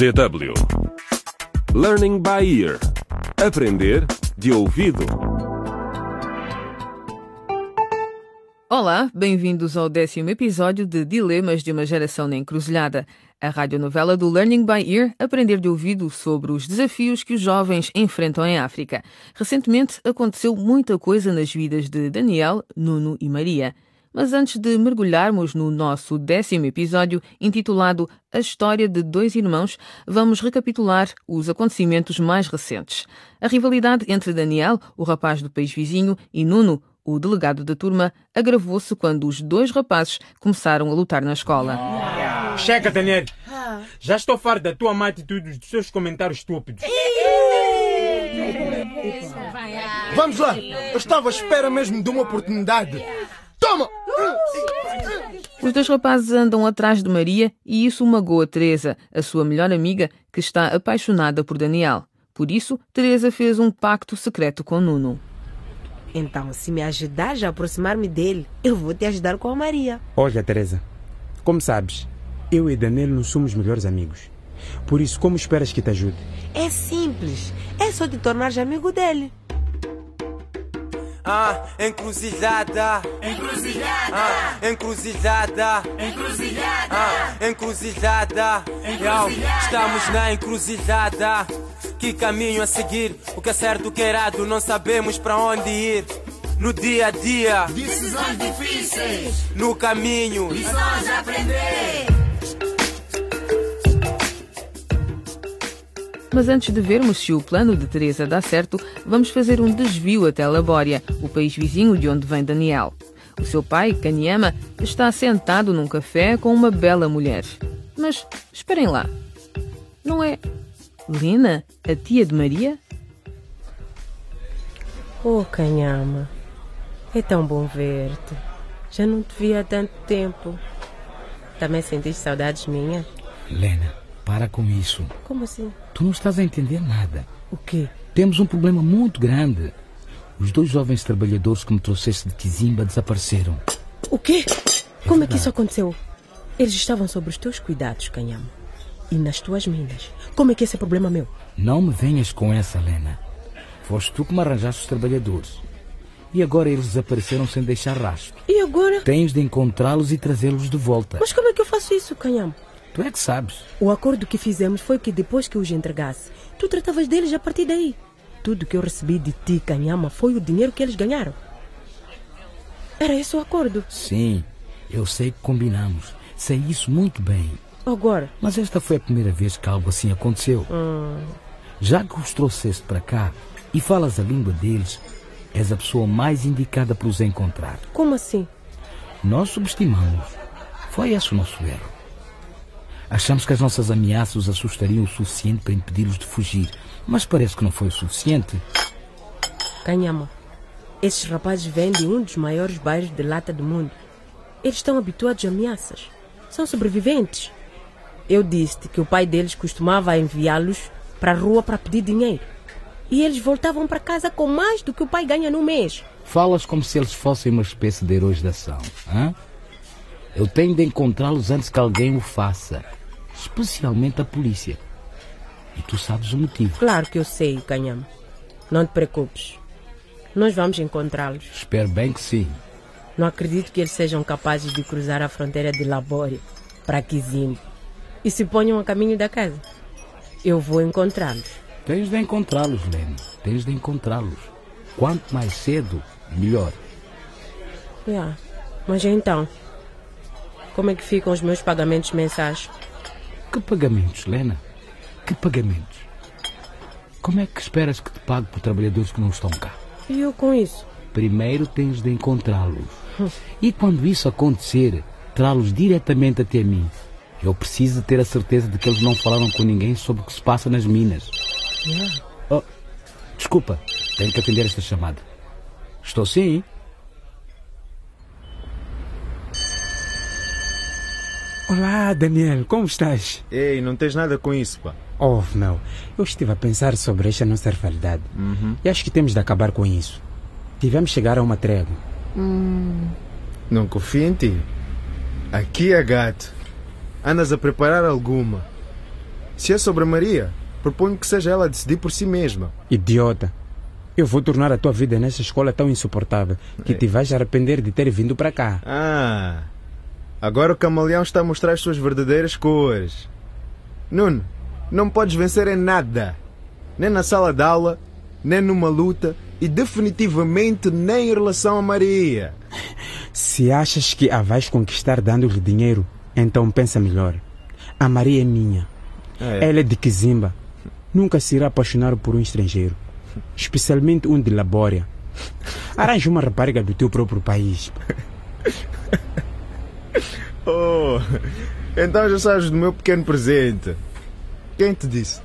DW Learning by Ear Aprender de ouvido. Olá, bem-vindos ao décimo episódio de Dilemas de uma Geração na Encruzilhada, a radionovela do Learning by Ear, aprender de ouvido sobre os desafios que os jovens enfrentam em África. Recentemente aconteceu muita coisa nas vidas de Daniel, Nuno e Maria. Mas antes de mergulharmos no nosso décimo episódio, intitulado A História de Dois Irmãos, vamos recapitular os acontecimentos mais recentes. A rivalidade entre Daniel, o rapaz do país vizinho, e Nuno, o delegado da turma, agravou-se quando os dois rapazes começaram a lutar na escola. Chega, Daniel. Já estou farto da tua má atitude e dos teus comentários estúpidos. Vamos lá! Eu estava à espera mesmo de uma oportunidade. Toma! Os dois rapazes andam atrás de Maria e isso magoa Teresa, a sua melhor amiga, que está apaixonada por Daniel. Por isso, Teresa fez um pacto secreto com Nuno. Então, se me ajudares a aproximar-me dele, eu vou te ajudar com a Maria. Olha, Teresa. Como sabes, eu e Daniel não somos melhores amigos. Por isso, como esperas que te ajude? É simples. É só te tornares amigo dele. Ah, encruzilhada. Encruzilhada. Ah, encruzilhada. Encruzilhada. Ah, encruzilhada. Yo, estamos na encruzilhada. Que caminho a seguir? O que é certo, o que é errado, não sabemos para onde ir. No dia a dia, Decisões difíceis, no caminho. lições a aprender. Mas antes de vermos se o plano de Teresa dá certo, vamos fazer um desvio até Labória, o país vizinho de onde vem Daniel. O seu pai, Kanyama, está sentado num café com uma bela mulher. Mas esperem lá. Não é Lena, a tia de Maria? Oh, Canhama. É tão bom ver-te. Já não te vi há tanto tempo. Também sentiste saudades minhas? Lena, para com isso. Como assim? Tu não estás a entender nada. O quê? Temos um problema muito grande. Os dois jovens trabalhadores que me trouxeste de Kizimba desapareceram. O quê? Como é que isso aconteceu? Eles estavam sob os teus cuidados, Canhama. E nas tuas minas. Como é que esse é problema meu? Não me venhas com essa, Lena. Foste tu que me arranjaste os trabalhadores. E agora eles desapareceram sem deixar rastro. E agora? Tens de encontrá-los e trazê-los de volta. Mas como é que eu faço isso, Canhama? Tu é que sabes. O acordo que fizemos foi que depois que os entregasse, tu tratavas deles a partir daí. Tudo que eu recebi de ti, Canhama, foi o dinheiro que eles ganharam. Era esse o acordo. Sim, eu sei que combinamos. Sei isso muito bem. Agora, Mas esta foi a primeira vez que algo assim aconteceu. Já que os trouxeste para cá e falas a língua deles, és a pessoa mais indicada para os encontrar. como assim? Nós subestimamos. Foi esse o nosso erro. Achamos que as nossas ameaças os assustariam o suficiente para impedi-los de fugir, mas parece que não foi o suficiente. Canhama, esses rapazes vêm de um dos maiores bairros de lata do mundo. Eles estão habituados a ameaças. São sobreviventes. Eu disse-te que o pai deles costumava enviá-los para a rua para pedir dinheiro. E eles voltavam para casa com mais do que o pai ganha no mês. Falas como se eles fossem uma espécie de heróis da ação. hã? Eu tenho de encontrá-los antes que alguém o faça. Especialmente a polícia. E tu sabes o motivo. Claro que eu sei, Canhama. Não te preocupes. Nós vamos encontrá-los. Espero bem que sim. Não acredito que eles sejam capazes de cruzar a fronteira de Labória para Kizimbo e se ponham a caminho da casa. Eu vou encontrá-los. Tens de encontrá-los, Lene. Tens de encontrá-los. Quanto mais cedo, melhor. Yeah. Mas então, como é que ficam os meus pagamentos mensais? Que pagamentos, Lena? Que pagamentos? Como é que esperas que te pague por trabalhadores que não estão cá? E eu com isso? Primeiro tens de encontrá-los. E quando isso acontecer, trá-los diretamente até mim. Eu preciso ter a certeza de que eles não falaram com ninguém sobre o que se passa nas minas. Yeah. Oh, desculpa, tenho que atender esta chamada. Estou sim. Olá, Daniel, como estás? Ei, não tens nada com isso, pá. Oh, meu, eu estive a pensar sobre esta nossa rivalidade. E acho que temos de acabar com isso. Tivemos de chegar a uma trégua. Não confio em ti. Aqui é gato. Andas a preparar alguma. Se é sobre a Maria, proponho que seja ela a decidir por si mesma. Idiota. Eu vou tornar a tua vida nessa escola tão insuportável que te vais arrepender de ter vindo para cá. Ah, agora o camaleão está a mostrar as suas verdadeiras cores. Nuno, não podes vencer em nada. Nem na sala de aula, nem numa luta e definitivamente nem em relação a Maria. Se achas que a vais conquistar dando-lhe dinheiro, então pensa melhor. A Maria é minha. Ah, é? Ela é de Kizimba. Nunca se irá apaixonar por um estrangeiro. Especialmente um de Labória. Arranja uma rapariga do teu próprio país. Oh, então já sabes do meu pequeno presente. Quem te disse?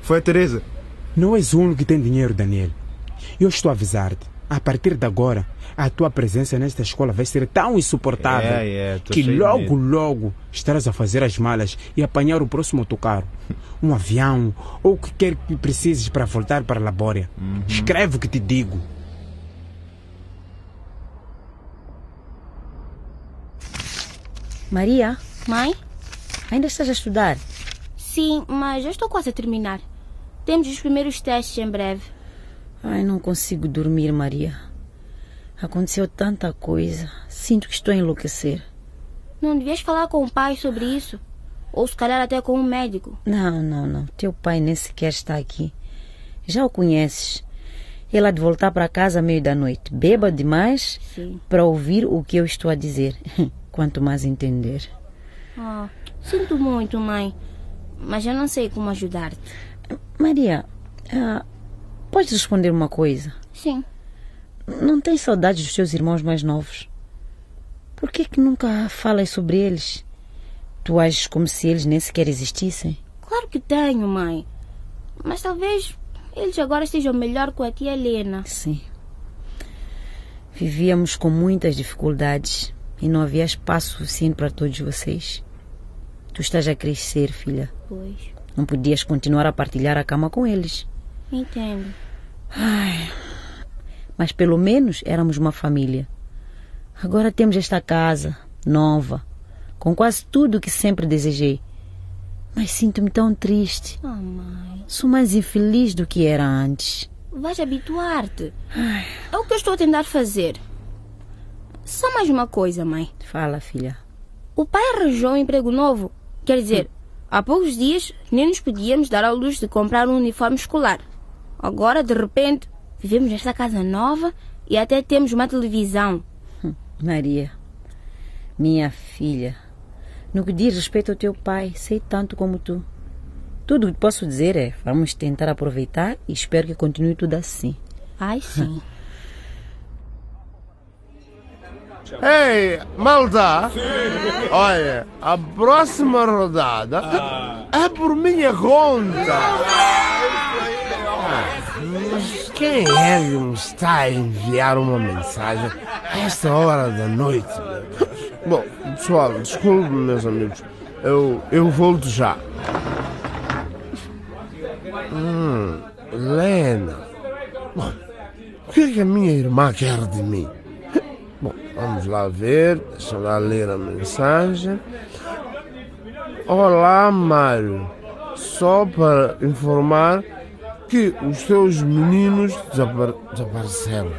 Foi a Teresa. Não és o único que tem dinheiro, Daniel. Eu estou a avisar-te. A partir de agora, a tua presença nesta escola vai ser tão insuportável É, é, que logo, logo estarás a fazer as malas e apanhar o próximo autocarro. Um avião ou o que quer que precises para voltar para a Labória. Uhum. Escreve o que te digo. Maria, Mãe? ainda estás a estudar? Sim, mas já estou quase a terminar. Temos os primeiros testes em breve. Ai, não consigo dormir, Maria. Aconteceu tanta coisa. Sinto que estou a enlouquecer. Não devias falar com o pai sobre isso? Ou se calhar até com um médico. Não, não, não. Teu pai nem sequer está aqui. Já o conheces. Ele há de voltar para casa à meio da noite. Beba demais Sim. para ouvir o que eu estou a dizer. Quanto mais entender. Oh, sinto muito, mãe. Mas eu não sei como ajudar-te. Maria, ah, podes responder uma coisa? Sim. Não tens saudades dos teus irmãos mais novos? Por que que nunca falas sobre eles? Tu ages como se eles nem sequer existissem? Claro que tenho, mãe. Mas talvez eles agora estejam melhor com a tia Helena. Sim. Vivíamos com muitas dificuldades e não havia espaço suficiente para todos vocês. Tu estás a crescer, filha. Pois, Não podias continuar a partilhar a cama com eles. entendo. Ai, mas pelo menos éramos uma família. Agora temos esta casa, nova, com quase tudo o que sempre desejei. Mas sinto-me tão triste. Oh, mãe. Sou mais infeliz do que era antes. Vais habituar-te. É o que eu estou a tentar fazer. Só mais uma coisa, mãe. Fala, filha. O pai arranjou um emprego novo. Quer dizer, há poucos dias nem nos podíamos dar ao luxo de comprar um uniforme escolar. Agora, de repente, vivemos nesta casa nova e até temos uma televisão. Maria, minha filha, no que diz respeito ao teu pai, sei tanto como tu. Tudo o que posso dizer é: vamos tentar aproveitar e espero que continue tudo assim. Ai, sim. Ei, malta! Olha, a próxima rodada é por minha conta. Ah, Mas quem é que me está a enviar uma mensagem a esta hora da noite? Bom, pessoal, desculpe, meus amigos. Eu, eu volto já. Hum, Lena. Bom, o que é que a minha irmã quer de mim? Vamos lá ver. Deixa eu lá ler a mensagem. Olá, Mário. Só para informar que os teus meninos desapar- desapareceram.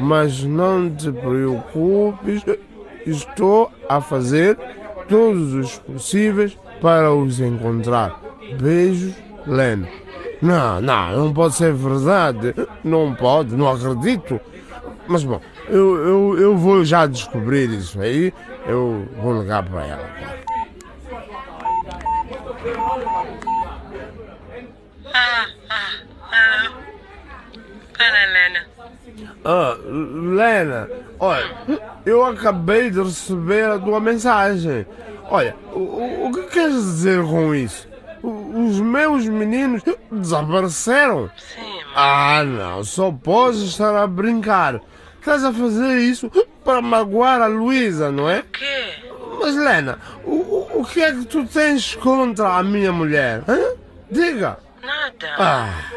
Mas não te preocupes, estou a fazer todos os possíveis para os encontrar. Beijos, Lena. Não, não, não pode ser verdade. Não pode, não acredito. Mas bom, eu, eu, eu vou já descobrir isso aí. Eu vou ligar para ela. Fala, Lena. Ah, Lena, olha, eu acabei de receber a tua mensagem. Olha, o, o- que queres dizer com isso? Os meus meninos desapareceram? Sim, Ah, não, só podes estar a brincar. Estás a fazer isso para magoar a Luísa, não é? quê? Mas, Lena, o, o- o que é que tu tens contra a minha mulher? hã? Diga. Nada. Ah,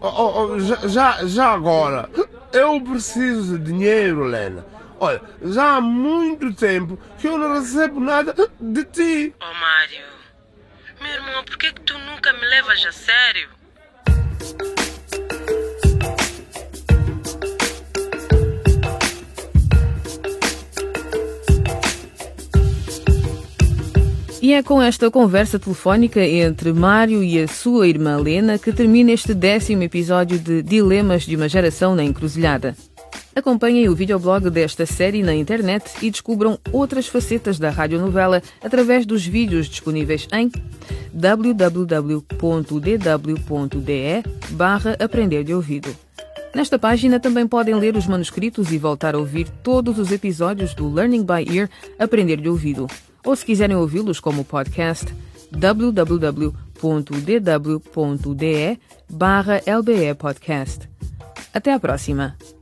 oh, oh, oh, já, já, já agora, eu preciso de dinheiro, Lena. Olha, já há muito tempo que eu não recebo nada de ti. Oh, Mário, Meu irmão, por que, que tu nunca me levas a sério? E é com esta conversa telefónica entre Mário e a sua irmã Lena que termina este décimo episódio de Dilemas de uma Geração na Encruzilhada. Acompanhem o videoblog desta série na internet e descubram outras facetas da radionovela através dos vídeos disponíveis em www.dw.de barra Aprender de Ouvido. Nesta página também podem ler os manuscritos e voltar a ouvir todos os episódios do Learning by Ear Aprender de Ouvido. Ou se quiserem ouvi-los como podcast, www.dw.de barra LBE Podcast. Até a próxima!